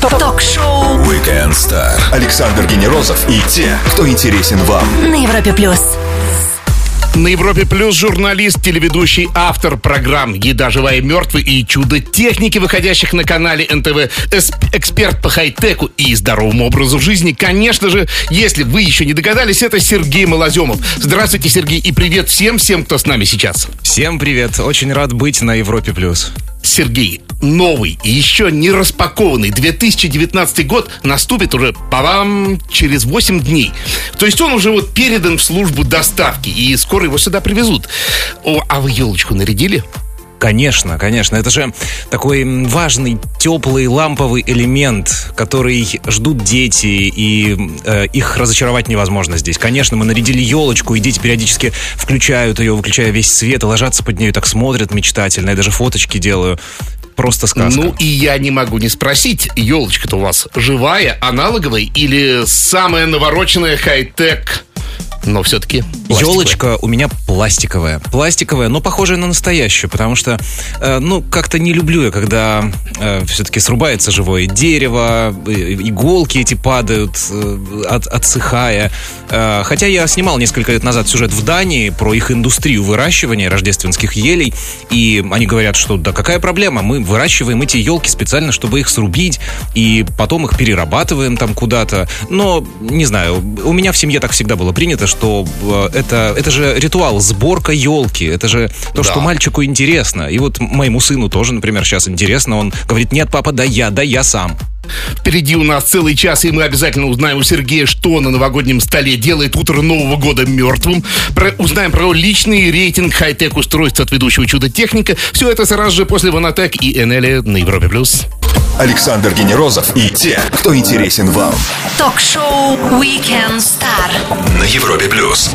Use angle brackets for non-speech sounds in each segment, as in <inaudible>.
Ток-шоу Weekend Star. Александр Генерозов и те, кто интересен вам. на Европе плюс. На Европе Плюс журналист, телеведущий, автор программ «Еда живая и мертвый» и «Чудо техники», выходящих на канале НТВ, эксперт по хай-теку и здоровому образу жизни. Конечно же, если вы еще не догадались, это Сергей Малоземов. Здравствуйте, Сергей, и привет всем-всем, кто с нами сейчас. Всем привет, очень рад быть на Европе+. плюс. Сергей, новый и еще не распакованный 2019 год наступит уже, по-вам, через 8 дней. То есть он уже вот передан в службу доставки, и скоро его сюда привезут. О, а вы елочку нарядили? Конечно, конечно, это же такой важный, теплый, ламповый элемент, который ждут дети, и э, их разочаровать невозможно здесь. Конечно, мы нарядили елочку, и дети периодически включают ее, выключая весь свет, и ложатся под нее, так смотрят мечтательно, я даже фоточки делаю. Просто сказка. Ну и я не могу не спросить, елочка-то у вас живая, аналоговая или самая навороченная хай-тек, но все-таки Елочка у меня пластиковая. Пластиковая, но похожая на настоящую, потому что, э, ну, как-то не люблю я, когда все-таки срубается живое дерево, э, иголки эти падают, э, от- отсыхая. Э, хотя я снимал несколько лет назад сюжет в Дании про их индустрию выращивания рождественских елей, и они говорят, что да какая проблема, мы выращиваем эти елки специально, чтобы их срубить, и потом их перерабатываем там куда-то. Но, не знаю, у меня в семье так всегда было принято, что э, это, это же ритуал, сборка елки. Это же то, Да. что мальчику интересно. И вот моему сыну тоже, например, сейчас интересно. Он говорит, нет, папа, да я, да я сам. Впереди у нас целый час, и мы обязательно узнаем у Сергея, что на новогоднем столе делает утро Нового года мертвым. Про- узнаем про личный рейтинг хай-тек устройств от ведущего чудо-техника. Все это сразу же после Ванатек и Энели на Европе+. плюс. Александр Генерозов и те, кто интересен вам. Ток-шоу Weekend Star. На Европе Плюс.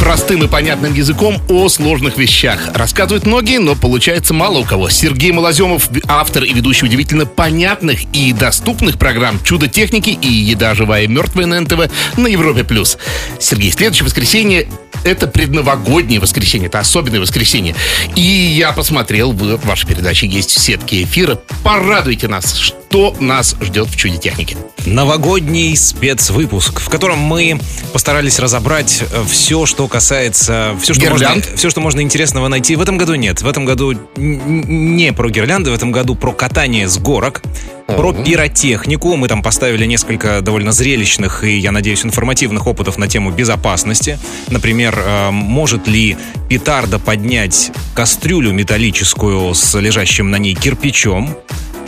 Простым и понятным языком о сложных вещах. Рассказывают многие, но получается мало у кого. Сергей Малоземов, автор и ведущий удивительно понятных и доступных программ «Чудо техники» и «Еда живая и мертвая» на НТВ на Европе+. плюс. Сергей, следующее воскресенье — это предновогоднее воскресенье, это особенное воскресенье. И я посмотрел, в вашей передаче есть в сетке эфира. Порадуйте нас, что нас ждет в «Чуде техники». Новогодний спецвыпуск, в котором мы постарались разобрать все, что касается... Все что, можно, все, что можно интересного найти. В этом году нет. В этом году не про гирлянды, в этом году про катание с горок, про пиротехнику. Мы там поставили несколько довольно зрелищных и, я надеюсь, информативных опытов на тему безопасности. Например, э, может ли петарда поднять кастрюлю металлическую с лежащим на ней кирпичом?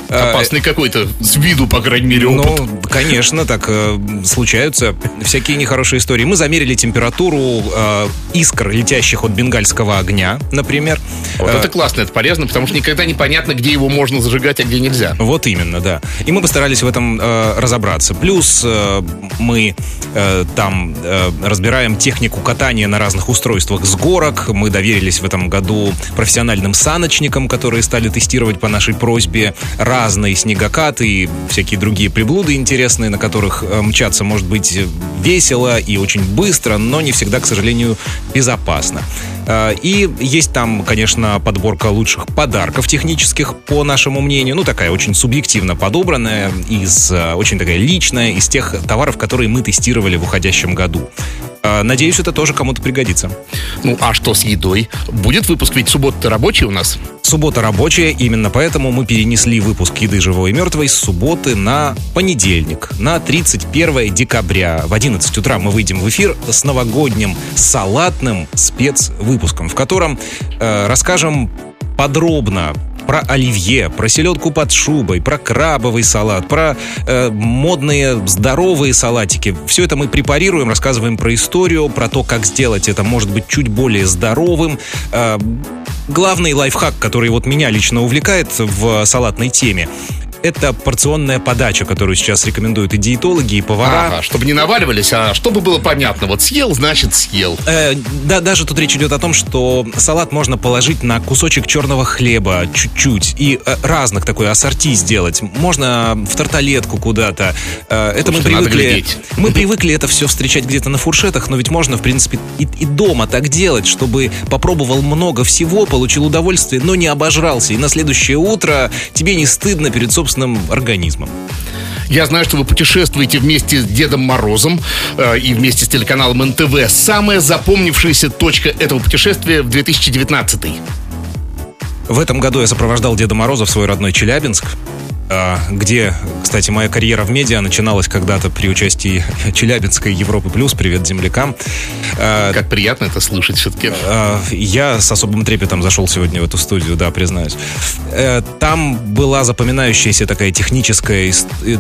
Э, Опасный какой-то, с виду, по крайней мере, опыт. ну, конечно, так э, случаются всякие нехорошие истории. Мы замерили температуру э, искр, летящих от бенгальского огня, например. Вот это классно, это полезно, потому что никогда непонятно, где его можно зажигать, а где нельзя. Вот именно, да. И мы постарались в этом разобраться. Плюс мы там разбираем технику катания на разных устройствах с горок. Мы доверились в этом году профессиональным саночникам, которые стали тестировать по нашей просьбе разные снегокаты и всякие другие приблуды интересные, на которых э, мчаться может быть весело и очень быстро, но не всегда, к сожалению, безопасно. Э, И есть там, конечно, подборка лучших подарков технических, по нашему мнению. Ну, такая очень субъективно подобранная, из, э, очень такая личная, из тех товаров, которые мы тестировали в уходящем году. Э, Надеюсь, это тоже кому-то пригодится. Ну, а что с едой? Будет выпуск, ведь суббота рабочий у нас. Суббота рабочая, именно поэтому мы перенесли выпуск «Еды живой и мертвой» с субботы на понедельник, на 31 декабря. В 11 утра мы выйдем в эфир с новогодним салатным спецвыпуском, в котором э, расскажем подробно про оливье, про селедку под шубой, про крабовый салат, про э, модные здоровые салатики. Все это мы препарируем, рассказываем про историю, про то, как сделать это, может быть, чуть более здоровым. Э, главный лайфхак, который вот меня лично увлекает в салатной теме, это порционная подача, которую сейчас рекомендуют и диетологи, и повара. Ага, чтобы не наваливались, а чтобы было понятно. Вот съел, значит съел. Э, да, даже тут речь идет о том, что салат можно положить на кусочек черного хлеба чуть-чуть и э, разных такой ассорти сделать. Можно в тарталетку куда-то. Э, это Слушайте, мы привыкли. Мы привыкли это все встречать где-то на фуршетах, но ведь можно, в принципе, и, и дома так делать, чтобы попробовал много всего, получил удовольствие, но не обожрался. И на следующее утро тебе не стыдно перед собственным организмом. Я знаю, что вы путешествуете вместе с Дедом Морозом э, и вместе с телеканалом НТВ. Самая запомнившаяся точка этого путешествия в 2019 В этом году я сопровождал Деда Мороза в свой родной Челябинск. А, где, кстати, моя карьера в медиа начиналась когда-то при участии <laughs> Челябинской Европы Плюс. Привет землякам. А, как приятно это слышать все-таки. А, я с особым трепетом зашел сегодня в эту студию, да, признаюсь. Э, там была запоминающаяся такая техническая э,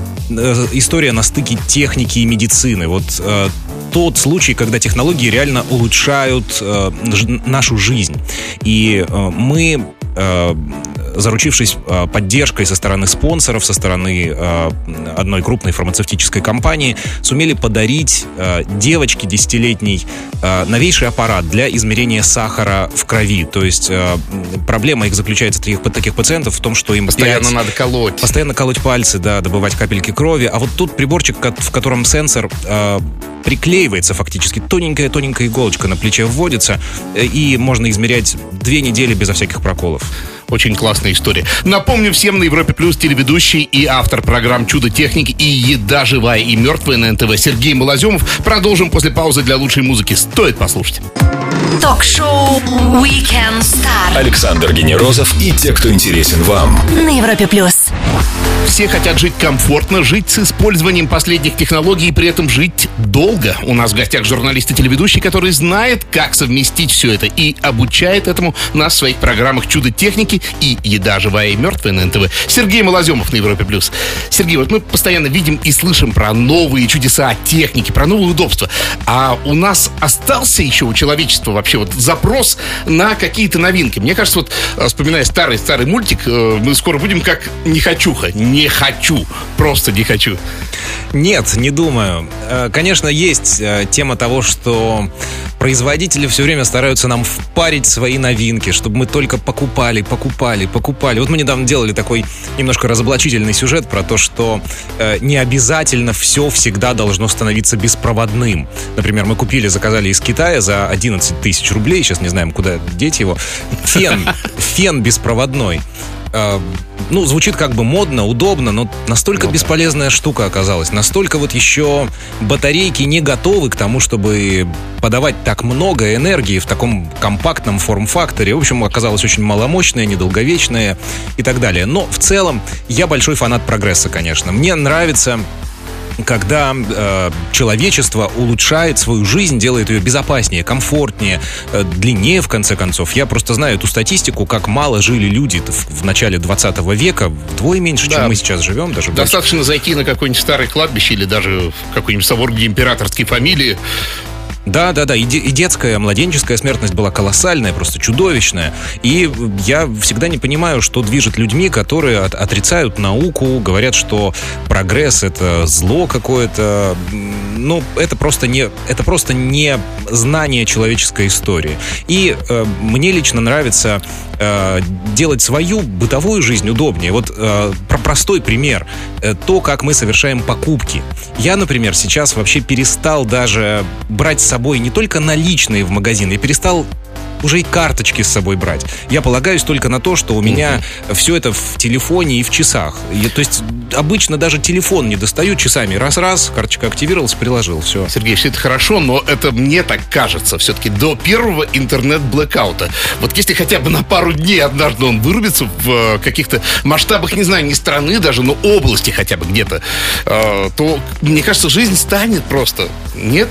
история на стыке техники и медицины. Вот э, тот случай, когда технологии реально улучшают нашу жизнь. И мы заручившись э, поддержкой со стороны спонсоров, со стороны э, одной крупной фармацевтической компании, сумели подарить э, девочке десятилетней новейший аппарат для измерения сахара в крови. То есть проблема их заключается таких, таких пациентов в том, что им постоянно 5, надо колоть. Постоянно колоть пальцы, да, добывать капельки крови. А вот тут приборчик, в котором сенсор приклеивается фактически. Тоненькая-тоненькая иголочка на плече вводится, и можно измерять две недели безо всяких проколов. Очень классная история. Напомню всем на Европе Плюс телеведущий и автор программ «Чудо техники» и «Еда живая и мертвая» на НТВ Сергей Малоземов. Продолжим после паузы для лучшей музыки. Стоит послушать. Ток-шоу «Weekend Star». Александр Генерозов и те, кто интересен вам. На Европе Плюс. Все хотят жить комфортно, жить с использованием последних технологий и при этом жить долго. У нас в гостях журналист и телеведущий, который знает, как совместить все это и обучает этому нас в своих программах «Чудо техники» и «Еда живая и мертвая» на НТВ. Сергей Малоземов на Европе+. плюс. Сергей, вот мы постоянно видим и слышим про новые чудеса техники, про новые удобства. А у нас остался еще у человечества вообще вот запрос на какие-то новинки. Мне кажется, вот вспоминая старый-старый мультик, э, мы скоро будем как «Нехочуха», не хочу. Просто не хочу. Нет, не думаю. Э, конечно, есть э, тема того, что производители все время стараются нам впарить свои новинки, чтобы мы только покупали, покупали, покупали. Вот мы недавно делали такой немножко разоблачительный сюжет про то, что э, не обязательно все всегда должно становиться беспроводным. Например, мы купили, заказали из Китая за 11 тысяч рублей, сейчас не знаем, куда деть его, фен, <laughs> фен беспроводной. Э, ну, звучит как бы модно, удобно, но настолько ну, бесполезная штука оказалась. Настолько вот еще батарейки не готовы к тому, чтобы подавать так много энергии в таком компактном форм-факторе. В общем, оказалось очень маломощное, недолговечное и так далее. Но в целом я большой фанат прогресса, конечно. Мне нравится когда э, человечество улучшает свою жизнь, делает ее безопаснее, комфортнее, э, длиннее, в конце концов. Я просто знаю эту статистику, как мало жили люди в, в начале 20 века, вдвое меньше, да. чем мы сейчас живем. Даже Достаточно больше. зайти на какое-нибудь старое кладбище или даже в какой-нибудь собор, где императорские фамилии, да, да, да. И, и детская, младенческая смертность была колоссальная, просто чудовищная. И я всегда не понимаю, что движет людьми, которые от, отрицают науку, говорят, что прогресс это зло какое-то. Ну, это просто не, это просто не знание человеческой истории. И э, мне лично нравится э, делать свою бытовую жизнь удобнее. Вот э, про простой пример. Э, то, как мы совершаем покупки. Я, например, сейчас вообще перестал даже брать с собой не только наличные в магазин, я перестал уже и карточки с собой брать. Я полагаюсь только на то, что у меня mm-hmm. все это в телефоне и в часах. Я, то есть обычно даже телефон не достаю часами. Раз-раз, карточка активировалась, приложил, все. Сергей, все это хорошо, но это мне так кажется все-таки до первого интернет-блэкаута. Вот если хотя бы на пару дней однажды он вырубится в э, каких-то масштабах, не знаю, не страны даже, но области хотя бы где-то, э, то, мне кажется, жизнь станет просто. Нет?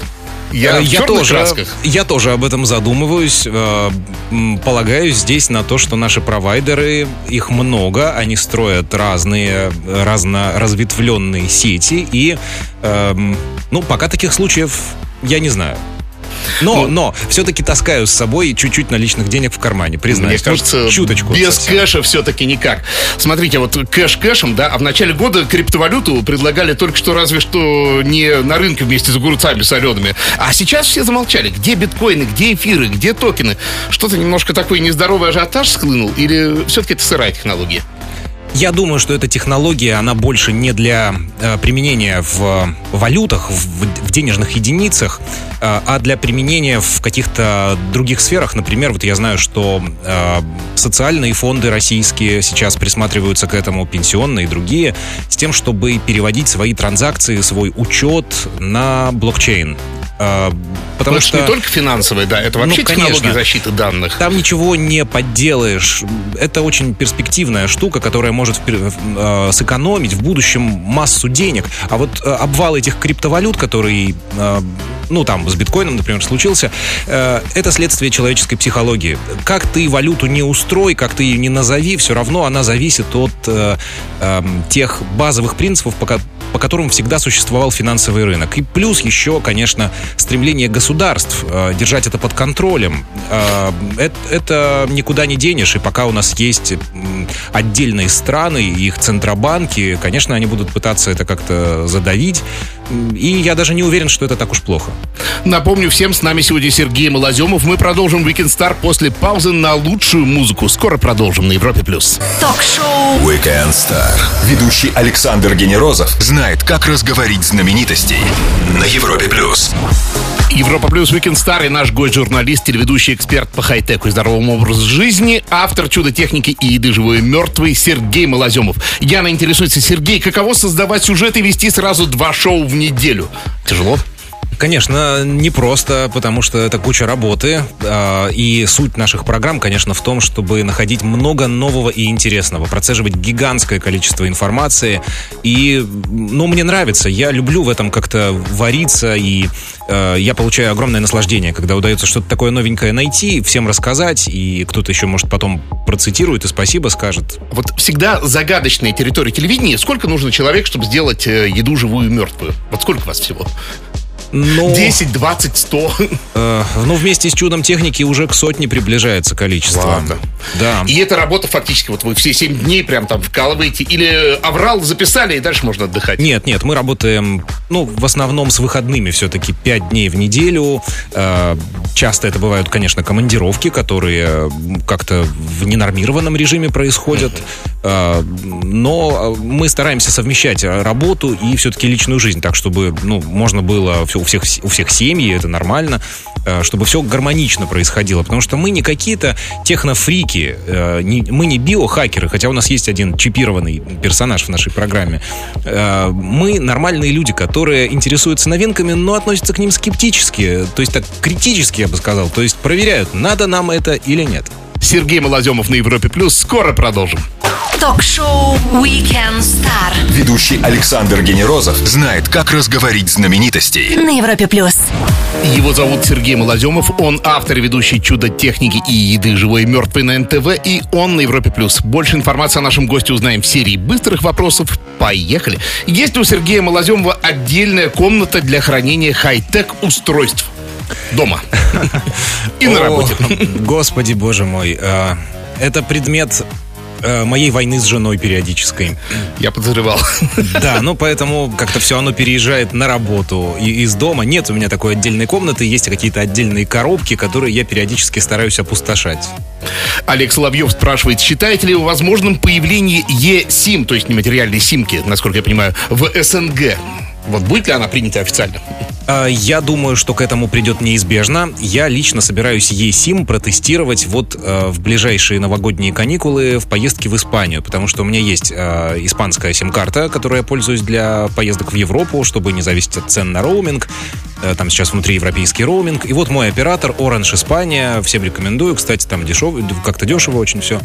Я, я тоже, красках. я тоже об этом задумываюсь. Э, полагаюсь здесь на то, что наши провайдеры, их много, они строят разные, разно разветвленные сети, и, эм, ну, пока таких случаев я не знаю. Но, ну, но все-таки таскаю с собой чуть-чуть наличных денег в кармане, признаюсь. Мне кажется, чуточку. Без совсем. кэша все-таки никак. Смотрите, вот кэш кэшем, да, а в начале года криптовалюту предлагали только что разве что не на рынке вместе с огурцами солеными. А сейчас все замолчали. Где биткоины, где эфиры, где токены? Что-то немножко такой нездоровый ажиотаж склынул или все-таки это сырая технология? Я думаю, что эта технология, она больше не для э, применения в валютах, в, в денежных единицах, э, а для применения в каких-то других сферах. Например, вот я знаю, что э, социальные фонды российские сейчас присматриваются к этому, пенсионные и другие, с тем, чтобы переводить свои транзакции, свой учет на блокчейн. Э, потому что не только финансовые, да, это вообще ну, конечно, технология защиты данных. Там ничего не подделаешь. Это очень перспективная штука, которая может э, сэкономить в будущем массу денег. А вот э, обвал этих криптовалют, который, э, ну там, с биткоином, например, случился, э, это следствие человеческой психологии. Как ты валюту не устрой, как ты ее не назови, все равно она зависит от э, э, тех базовых принципов, по, по которым всегда существовал финансовый рынок. И плюс еще, конечно, стремление государств э, держать это под контролем. Э, это, это никуда не денешь, и пока у нас есть отдельные страны, их центробанки, конечно, они будут пытаться это как-то задавить. И я даже не уверен, что это так уж плохо. Напомню всем, с нами сегодня Сергей Малоземов. Мы продолжим Weekend Star после паузы на лучшую музыку. Скоро продолжим на Европе+. плюс. Ток-шоу Weekend Star. Ведущий Александр Генерозов знает, как разговорить знаменитостей на Европе+. плюс. Европа Плюс Weekend Star и наш гость-журналист, телеведущий эксперт по хай-теку и здоровому образу жизни, автор чудо-техники и еды живой и мертвый Сергей Малоземов. Яна интересуется, Сергей, каково создавать сюжет и вести сразу два шоу в неделю? Тяжело? Конечно, непросто, потому что это куча работы. А, и суть наших программ, конечно, в том, чтобы находить много нового и интересного, процеживать гигантское количество информации. И, ну, мне нравится. Я люблю в этом как-то вариться, и э, я получаю огромное наслаждение, когда удается что-то такое новенькое найти, всем рассказать, и кто-то еще, может, потом процитирует и спасибо скажет. Вот всегда загадочная территория телевидения. Сколько нужно человек, чтобы сделать э, еду живую и мертвую? Вот сколько вас всего? Но... 10, 20, 100. Э, ну, вместе с чудом техники уже к сотне приближается количество. Ладно. Да. И эта работа фактически, вот вы все 7 дней прям там вкалываете, или аврал записали, и дальше можно отдыхать? Нет, нет, мы работаем, ну, в основном с выходными все-таки 5 дней в неделю. Э, часто это бывают, конечно, командировки, которые как-то в ненормированном режиме происходят. Э, но мы стараемся совмещать работу и все-таки личную жизнь, так, чтобы, ну, можно было у всех, у всех семьи, это нормально, э, чтобы все гармонично происходило. Потому что мы не какие-то технофрики, э, мы не биохакеры, хотя у нас есть один чипированный персонаж в нашей программе. Э, мы нормальные люди, которые интересуются новинками, но относятся к ним скептически, то есть так критически, я бы сказал. То есть проверяют, надо нам это или нет. Сергей Малоземов на Европе Плюс. Скоро продолжим. Ток-шоу Weekend Star. Ведущий Александр Генерозов знает, как разговорить знаменитостей. На Европе Плюс. Его зовут Сергей Малоземов. Он автор и ведущий чудо техники и еды живой и мертвой на НТВ. И он на Европе Плюс. Больше информации о нашем госте узнаем в серии быстрых вопросов. Поехали. Есть у Сергея Малоземова отдельная комната для хранения хай-тек устройств? Дома. <laughs> И на работе. Господи, боже мой. Э, это предмет э, моей войны с женой периодической. Я подозревал. Да, ну поэтому как-то все оно переезжает на работу и из дома. Нет у меня такой отдельной комнаты, есть какие-то отдельные коробки, которые я периодически стараюсь опустошать. Олег Соловьев спрашивает, считаете ли вы возможным появление Е-СИМ, то есть нематериальной симки, насколько я понимаю, в СНГ? Вот будет ли она принята официально? А, я думаю, что к этому придет неизбежно. Я лично собираюсь eSIM протестировать вот э, в ближайшие новогодние каникулы в поездке в Испанию, потому что у меня есть э, испанская сим-карта, которой я пользуюсь для поездок в Европу, чтобы не зависеть от цен на роуминг. Э, там сейчас внутриевропейский роуминг. И вот мой оператор Orange Испания, всем рекомендую, кстати, там дешево, как-то дешево очень все.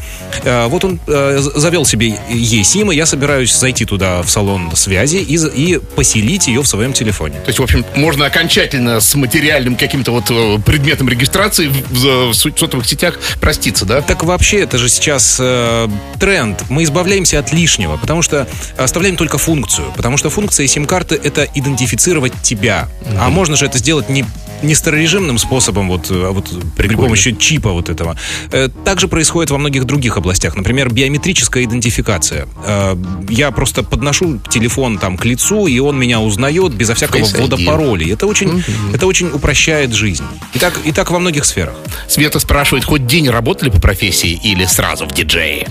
Вот он завел себе eSIM, и я собираюсь зайти туда в салон связи и, и поселить ее в своем телефоне. То есть, в общем, можно окончательно с материальным каким-то вот предметом регистрации в, в сотовых сетях проститься, да? Так вообще, это же сейчас э, тренд. Мы избавляемся от лишнего, потому что оставляем только функцию. Потому что функция сим-карты — это идентифицировать тебя. Mm-hmm. А можно же это сделать не не старорежимным способом, вот, а вот при помощи чипа вот этого. Э, также происходит во многих других областях. Например, биометрическая идентификация. Э, я просто подношу телефон там к лицу, и он меня узнает безо всякого Face ввода ID. паролей. Это очень, mm-hmm. это очень упрощает жизнь. И так, и так во многих сферах. Света спрашивает, хоть день работали по профессии или сразу в диджее?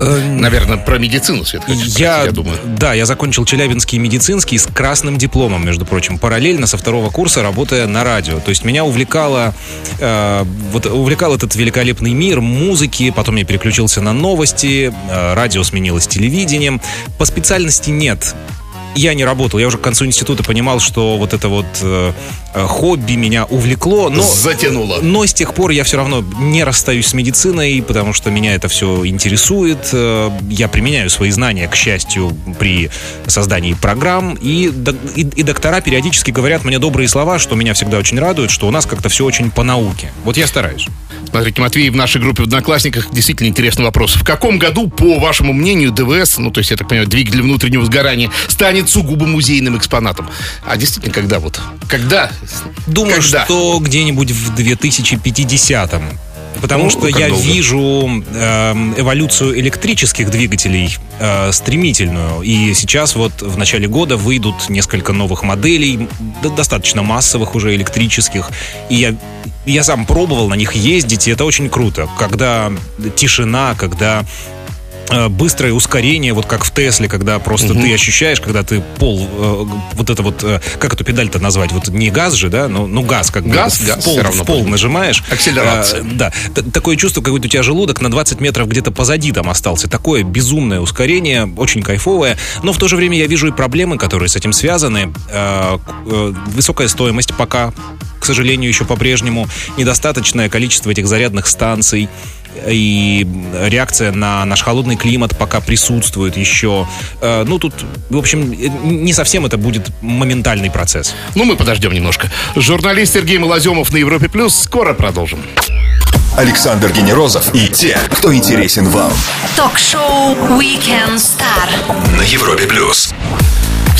Наверное, про медицину, Свет, Я, я думаю. да, я закончил Челябинский медицинский с красным дипломом, между прочим, параллельно со второго курса работая на радио. То есть меня увлекало, э, вот увлекал этот великолепный мир музыки, потом я переключился на новости, э, радио сменилось телевидением. По специальности нет. Я не работал, я уже к концу института понимал, что вот это вот э, хобби меня увлекло, но Затянуло. но с тех пор я все равно не расстаюсь с медициной, потому что меня это все интересует. Э, Я применяю свои знания, к счастью, при создании программ. И, и, и доктора периодически говорят мне добрые слова, что меня всегда очень радует, что у нас как-то все очень по науке. Вот я стараюсь. Смотрите, Матвей, в нашей группе в Одноклассниках действительно интересный вопрос. В каком году, по вашему мнению, ДВС, ну, то есть, я так понимаю, двигатель внутреннего сгорания, станет сугубо музейным экспонатом? А действительно, когда вот? Когда? Думаю, Когда? что где-нибудь в 2050-м. Потому Ну, что я долго? вижу эм, эволюцию электрических двигателей э, стремительную. И сейчас вот в начале года выйдут несколько новых моделей, достаточно массовых уже электрических. И я, я сам пробовал на них ездить, и это очень круто. Когда тишина, когда быстрое ускорение, вот как в Тесле, когда просто ты ощущаешь, когда ты пол, э, вот это вот, э, как эту педаль-то назвать, вот не газ же, да, но, ну газ как бы Газ, в газ, пол, равно в пол нажимаешь. Акселерация. Э, да, Т- такое чувство, как будто у тебя желудок на 20 метров где-то позади там остался. Такое безумное ускорение, очень кайфовое, но в то же время я вижу и проблемы, которые с этим связаны. Э, э, Высокая стоимость пока, к сожалению, еще по-прежнему, недостаточное количество этих зарядных станций, и реакция на наш холодный климат пока присутствует еще. Э, Ну, тут, в общем, э, не совсем это будет моментальный процесс. Ну, мы подождем немножко. Журналист Сергей Малоземов на Европе Плюс. Скоро продолжим. Александр Генерозов и те, кто интересен вам Ток-шоу Weekend Star. на Европе плюс.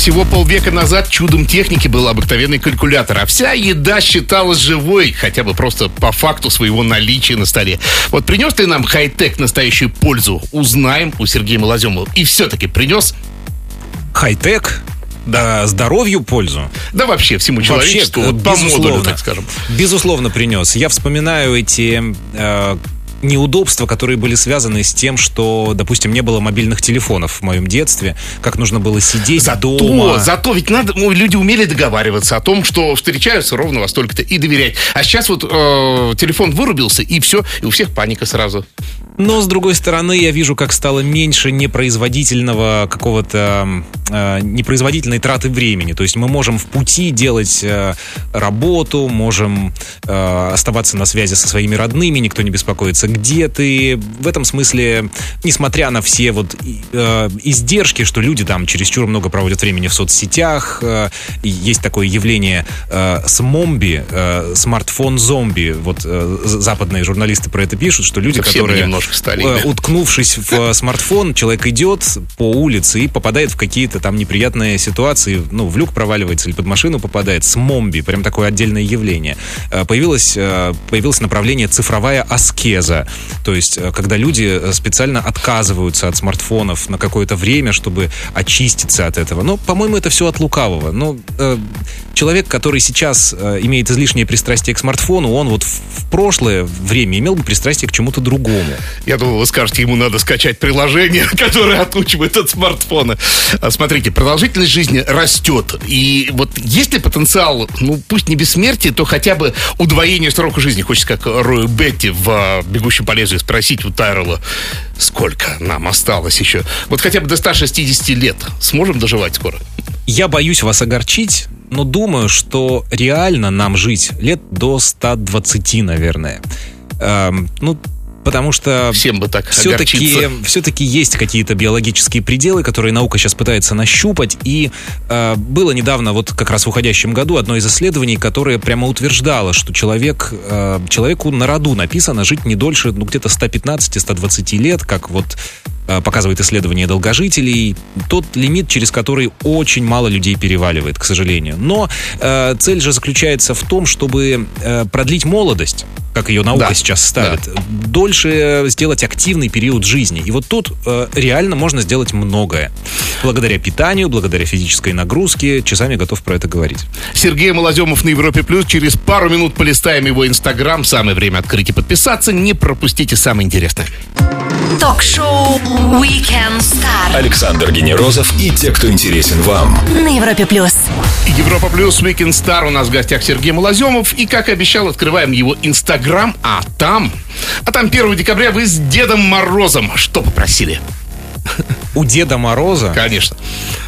Всего полвека назад чудом техники был обыкновенный калькулятор, а вся еда считалась живой, хотя бы просто по факту своего наличия на столе. Вот принес ли нам хай-тек настоящую пользу? Узнаем у Сергея Малоземова. И все-таки принес? Хай-тек, да, здоровью пользу. Да вообще всему человечеству, Вообще, вот по модулю, безусловно. так скажем. Безусловно, принес. Я вспоминаю эти э, неудобства, которые были связаны с тем, что, допустим, не было мобильных телефонов в моем детстве, как нужно было сидеть Зато, дома. зато ведь надо, ну, люди умели договариваться о том, что встречаются ровно во столько-то и доверять. А сейчас вот э, телефон вырубился, и все, и у всех паника сразу. Но, с другой стороны, я вижу, как стало меньше непроизводительного какого-то, непроизводительной траты времени. То есть мы можем в пути делать э, работу, можем э, оставаться на связи со своими родными, никто не беспокоится, где ты. В этом смысле, несмотря на все вот э, издержки, что люди там чересчур много проводят времени в соцсетях, э, есть такое явление э, смомби, э, смартфон-зомби. Вот э, западные журналисты про это пишут, что люди, Да все мы которые немножко стали э, уткнувшись в э, смартфон, человек идет по улице и попадает в какие-то там неприятные ситуации, ну, в люк проваливается или под машину попадает, с момби, прям такое отдельное явление. Э, Появилось, э, появилось направление цифровая аскеза, то есть э, когда люди специально отказываются от смартфонов на какое-то время, чтобы очиститься от этого. Но, по-моему, это все от лукавого. Ну, э, человек, который сейчас имеет излишнее пристрастие к смартфону, он вот в прошлое время имел бы пристрастие к чему-то другому. Я думал, вы скажете, ему надо скачать приложение, <laughs> которое отучивает от смартфона. А, Смотрите, продолжительность жизни растет. И вот есть ли потенциал, ну, пусть не бессмертие, то хотя бы удвоение срока жизни? Хочется, как Рою Бетти в а, «Бегущем по лезвию» спросить у Тайрелла, сколько нам осталось еще? Вот хотя бы до 160 лет сможем доживать скоро? Я боюсь вас огорчить, но думаю, что реально нам жить лет до 120, наверное. Эм, ну, потому что Всем бы так все-таки, все-таки есть какие-то биологические пределы, которые наука сейчас пытается нащупать. И э, было недавно, вот как раз в уходящем году, одно из исследований, которое прямо утверждало, что человек, э, человеку на роду написано жить не дольше, ну, где-то 115-120 лет, как вот показывает исследование долгожителей, тот лимит, через который очень мало людей переваливает, к сожалению. Но э, цель же заключается в том, чтобы э, продлить молодость, как ее наука Да, сейчас ставит, дольше сделать активный период жизни. И вот тут э, реально можно сделать многое. Благодаря питанию, благодаря физической нагрузке. Часами готов про это говорить. Сергей Малоземов на Европе Плюс. Через пару минут полистаем его Инстаграм. Самое время открыть и подписаться. Не пропустите самое интересное. Ток-шоу Weekend Star Александр Генерозов и те, кто интересен вам. на Европе плюс. Европа Плюс Weekend Star. У нас в гостях Сергей Малоземов. И, как и обещал, открываем его Инстаграм. А там... А там 1 декабря вы с Дедом Морозом что попросили? У Деда Мороза, Конечно.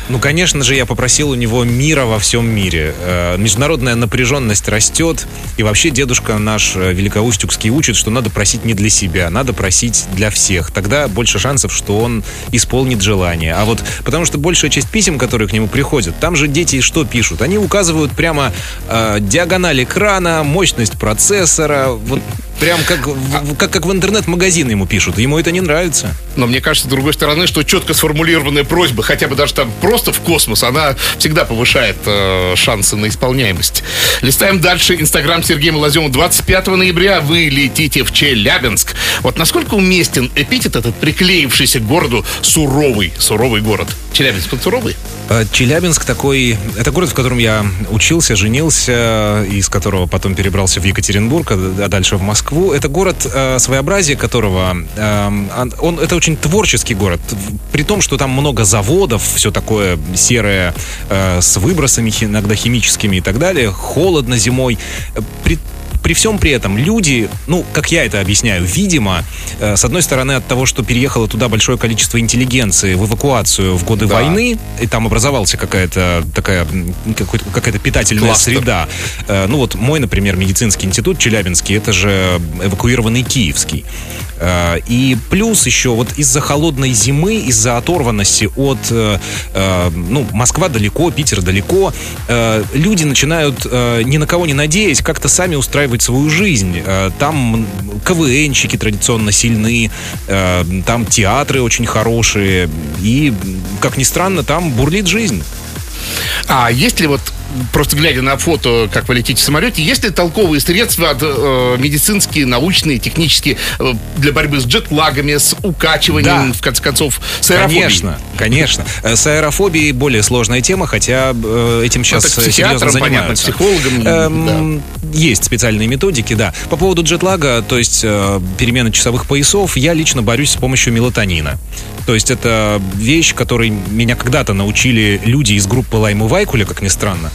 Ну, конечно же, я попросил у него мира во всем мире. Э, Международная напряженность растет, и вообще дедушка наш э, Великоустюгский учит, что надо просить не для себя, надо просить для всех. Тогда больше шансов, что он исполнит желание. А вот потому что большая часть писем, которые к нему приходят, там же дети что пишут? Они указывают прямо э, диагональ экрана, мощность процессора, вот прям как, как, как в интернет-магазин ему пишут. Ему это не нравится. Но мне кажется, с другой стороны, что четко сформулированная просьба, хотя бы даже там просто в космос, она всегда повышает э, шансы на исполняемость. Листаем дальше. Инстаграм Сергея Малозема. 25 ноября вы летите в Челябинск. Вот насколько уместен эпитет этот, приклеившийся к городу суровый, суровый город? Челябинск, он суровый? Э, Челябинск такой... Это город, в котором я учился, женился, из которого потом перебрался в Екатеринбург, а дальше в Москву. Это город, э, своеобразие которого... э, он, он- это очень творческий город. При том, что там много заводов, все такое серое, э, с выбросами иногда химическими и так далее. Холодно зимой. При при всем при этом люди, ну, как я это объясняю, видимо, э, с одной стороны от того, что переехало туда большое количество интеллигенции в эвакуацию в годы Да. войны, и там образовался какая-то такая какая-то питательная Кластер. среда. Э, Ну вот мой, например, медицинский институт Челябинский, это же эвакуированный Киевский. Э, И плюс еще вот из-за холодной зимы, из-за оторванности от, э, э, ну, Москва далеко, Питер далеко, люди начинают, ни на кого не надеясь, как-то сами устраивать свою жизнь. Там м, КВНщики традиционно сильны, там театры очень хорошие, и, как ни странно, там бурлит жизнь. А есть ли вот, просто глядя на фото, как вы летите в самолете, есть ли толковые средства э, медицинские, научные, технические э, для борьбы с джетлагами, с укачиванием, Да. в конце концов, с аэрофобией? Конечно, конечно. Э, С аэрофобией более сложная тема, хотя э, этим сейчас к серьезно психиатрам, понятно, занимаются. психологам. Эм, Есть специальные методики, да. По поводу джетлага, то есть э, перемены часовых поясов, я лично борюсь с помощью мелатонина. То есть это вещь, которой меня когда-то научили люди из группы Лайму Вайкуля, как ни странно.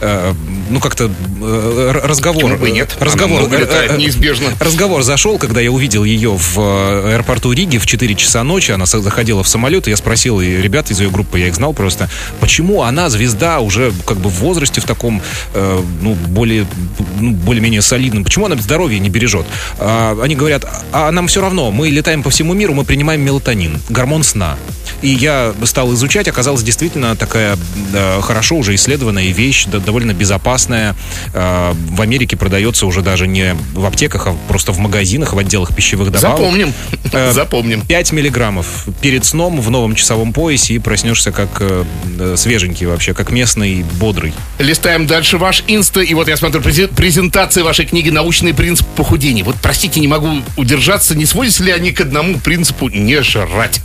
ну, как-то э, разговор... Почему бы нет? Она Разговор... много летает, э, э, неизбежно. Разговор зашел, когда я увидел ее в э, аэропорту Риги в 4 часа ночи. Она заходила в самолет, и я спросил, и ребят из ее группы, я их знал просто, почему она, звезда, уже как бы в возрасте в таком, э, ну, более, ну, более-менее солидном, почему она здоровье не бережет? А, они говорят, а нам все равно, мы летаем по всему миру, мы принимаем мелатонин, гормон сна. И я стал изучать, оказалось действительно такая э, хорошо уже исследованная вещь, да, довольно безопасная. Э, в Америке продается уже даже не в аптеках, а просто в магазинах, в отделах пищевых добавок. Запомним. Э, Запомним. 5 миллиграммов перед сном в новом часовом поясе и проснешься как э, свеженький вообще, как местный, бодрый. Листаем дальше ваш инста, и вот я смотрю презентация вашей книги «Научный принцип похудения». Вот, простите, не могу удержаться, не сводятся ли они к одному принципу «не жрать»?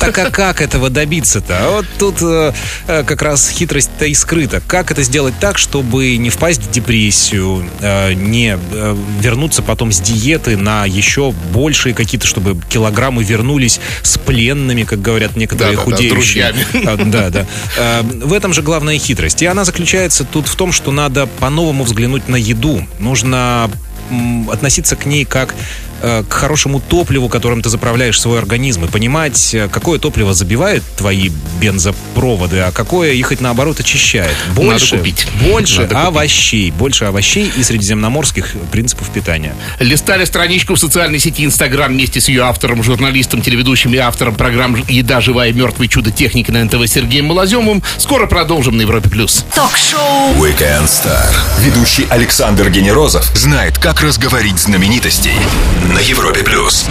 Так а как этого добиться-то? А Вот тут э, как раз хитрость-то и скрыта. Как это сделать так, чтобы не впасть в депрессию, э, не э, вернуться потом с диеты на еще большие какие-то, чтобы килограммы вернулись с пленными, как говорят некоторые Да-да-да, худеющие. Да, да. Э, В этом же главная хитрость. И она заключается тут в том, что надо по-новому взглянуть на еду. Нужно относиться к ней как к хорошему топливу, которым ты заправляешь свой организм, и понимать, э, какое топливо забивает твои бензопроводы, а какое их, хоть наоборот, очищает. Больше, купить. больше Надо купить. овощей, больше овощей и средиземноморских принципов питания. Листали страничку в социальной сети Инстаграм вместе с ее автором, журналистом, телеведущим и автором программ «Еда. Живая. Мертвый. Чудо. Техники» на НТВ Сергеем Малоземовым. Скоро продолжим на Европе+. плюс. Ток-шоу Weekend Star. Ведущий Александр Генерозов знает, как разговорить знаменитостей на Европе плюс.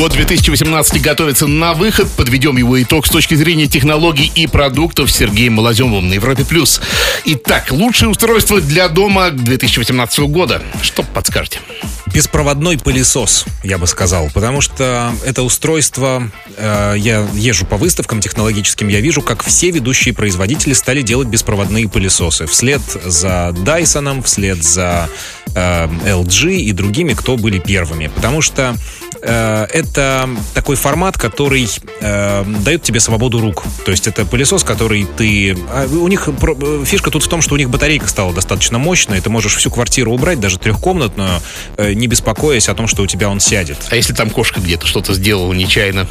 Год 2018 готовится на выход. Подведем его итог с точки зрения технологий и продуктов с Сергеем Малоземовым на Европе+. плюс. Итак, лучшее устройство для дома 2018 года. Что подскажете? Беспроводной пылесос, я бы сказал, потому что это устройство, э, я езжу по выставкам технологическим, я вижу, как все ведущие производители стали делать беспроводные пылесосы. Вслед за Dyson, вслед за э, LG и другими, кто были первыми. Потому что это такой формат, который э, дает тебе свободу рук. То есть это пылесос, который ты... а, У них э, фишка тут в том, что у них батарейка стала достаточно мощная, и ты можешь всю квартиру убрать, даже трехкомнатную, э, не беспокоясь о том, что у тебя он сядет. А если там кошка где-то что-то сделала нечаянно?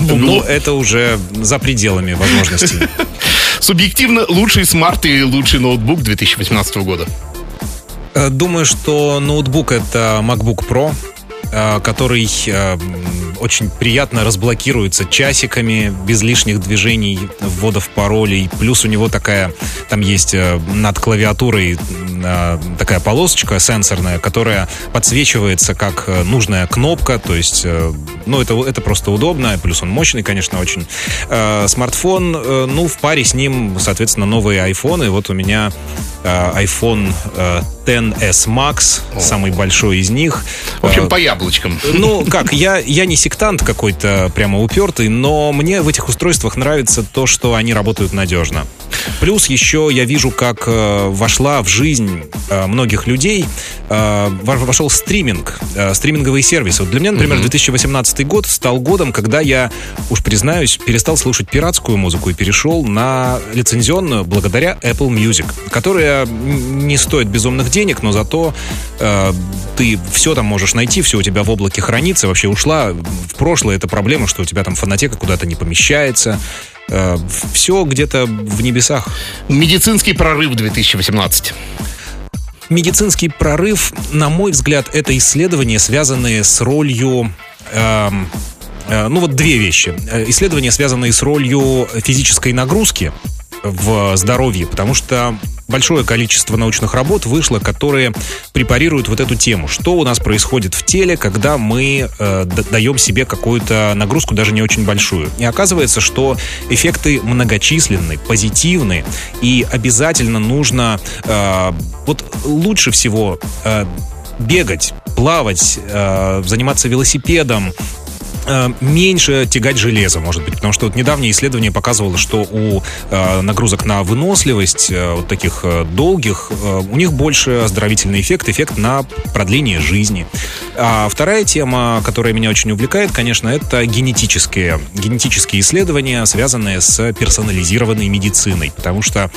Ну, это уже за пределами возможностей. <laughs> Субъективно лучший смарт и лучший ноутбук 2018 года. Э, Думаю, что ноутбук это MacBook Pro, э, который э, очень приятно разблокируется часиками, без лишних движений, вводов паролей. Плюс у него такая, там есть э, над клавиатурой э, такая полосочка сенсорная, которая подсвечивается как э, нужная кнопка, то есть, э, ну, это, это просто удобно, плюс он мощный, конечно, очень. Э, Смартфон, э, ну, в паре с ним, соответственно, новые айфоны. Вот у меня э, iPhone э, XS Max, самый большой из них. В общем, Э, по яблочкам. ну, <laughs> как, я, я не сектант какой-то прямо упертый, но мне в этих устройствах нравится то, что они работают надежно. Плюс еще я вижу, как э, вошла в жизнь э, многих людей, э, во- вошел стриминг, э, стриминговые сервисы. Вот для меня, например, 2018 год стал годом, когда я, уж признаюсь, перестал слушать пиратскую музыку и перешел на лицензионную благодаря Apple Music, которая не стоит безумных денег, но зато ты все там можешь найти, все у тебя в облаке хранится. Вообще ушла в прошлое эта проблема, что у тебя там фонотека куда-то не помещается. все где-то в небесах. Медицинский прорыв 2018. Медицинский прорыв, на мой взгляд, это исследования, связанные с ролью... эм, э, ну вот две вещи. Э, Исследования, связанные с ролью физической нагрузки в здоровье, потому что большое количество научных работ вышло, которые препарируют вот эту тему. Что у нас происходит в теле, когда мы э, даем себе какую-то нагрузку, даже не очень большую. И оказывается, что эффекты многочисленны, позитивны, и обязательно нужно э, вот лучше всего э, бегать, плавать, э, заниматься велосипедом, меньше тягать железо, может быть, потому что вот недавнее исследование показывало, что у э, нагрузок на выносливость, э, вот таких э, долгих, э, у них больше оздоровительный эффект, эффект на продление жизни. А вторая тема, которая меня очень увлекает, конечно, это генетические, генетические исследования, связанные с персонализированной медициной, потому что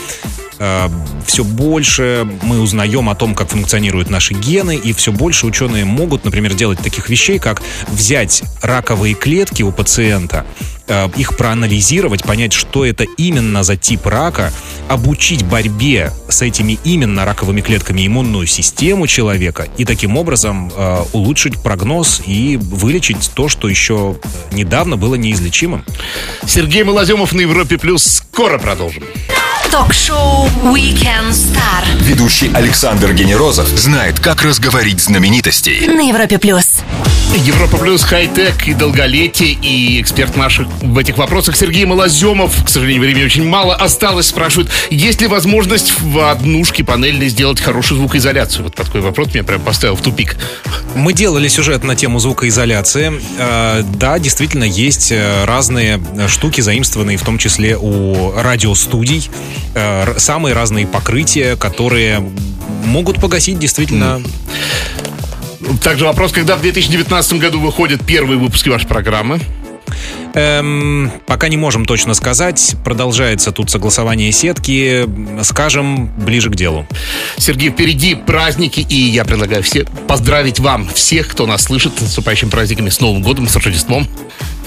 все больше мы узнаем о том, как функционируют наши гены, и все больше ученые могут, например, делать таких вещей, как взять раковые клетки у пациента, э, их проанализировать, понять, что это именно за тип рака, обучить борьбе с этими именно раковыми клетками иммунную систему человека и таким образом э, улучшить прогноз и вылечить то, что еще недавно было неизлечимым. Сергей Малоземов на Европе Плюс. Скоро продолжим. Ток-шоу Weekend Star Ведущий Александр Генерозов знает, как разговорить знаменитостей. на Европе плюс. Европа Плюс, хай-тек и долголетие. И эксперт наших в этих вопросах Сергей Малоземов. К сожалению, времени очень мало осталось. Спрашивают, есть ли возможность в однушке панельной сделать хорошую звукоизоляцию? Вот такой вопрос меня прям поставил в тупик. Мы делали сюжет на тему звукоизоляции. Э, Да, действительно, есть э, разные штуки, заимствованные в том числе у радиостудий. Э, Самые разные покрытия, которые могут погасить действительно... Также вопрос, когда в 2019 году выходят первые выпуски вашей программы? Эм, пока не можем точно сказать. Продолжается тут согласование сетки. Скажем, ближе к делу. Сергей, впереди праздники, и я предлагаю все поздравить вам, всех, кто нас слышит, с наступающими праздниками, с Новым годом, с Рождеством.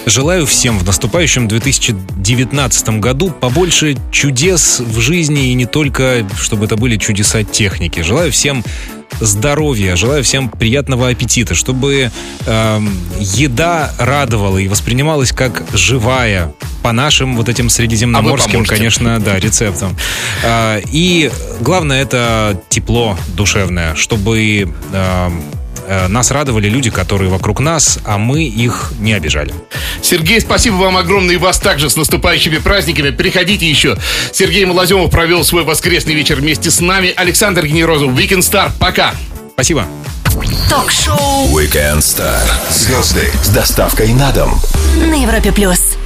Желаю всем в наступающем 2019 году побольше чудес в жизни и не только, чтобы это были чудеса техники. Желаю всем здоровья, желаю всем приятного аппетита, чтобы эм, еда радовала и воспринималась как живая по нашим вот этим средиземноморским, поможете. конечно, да, рецептам. А, и главное это тепло душевное, чтобы э, нас радовали люди, которые вокруг нас, а мы их не обижали. Сергей, спасибо вам огромное и вас также с наступающими праздниками. Приходите еще. Сергей Малоземов провел свой воскресный вечер вместе с нами. Александр Генерозов, Weekend Star. Пока. Спасибо. Ток-шоу Weekend Star. Звезды с доставкой на дом. на Европе плюс.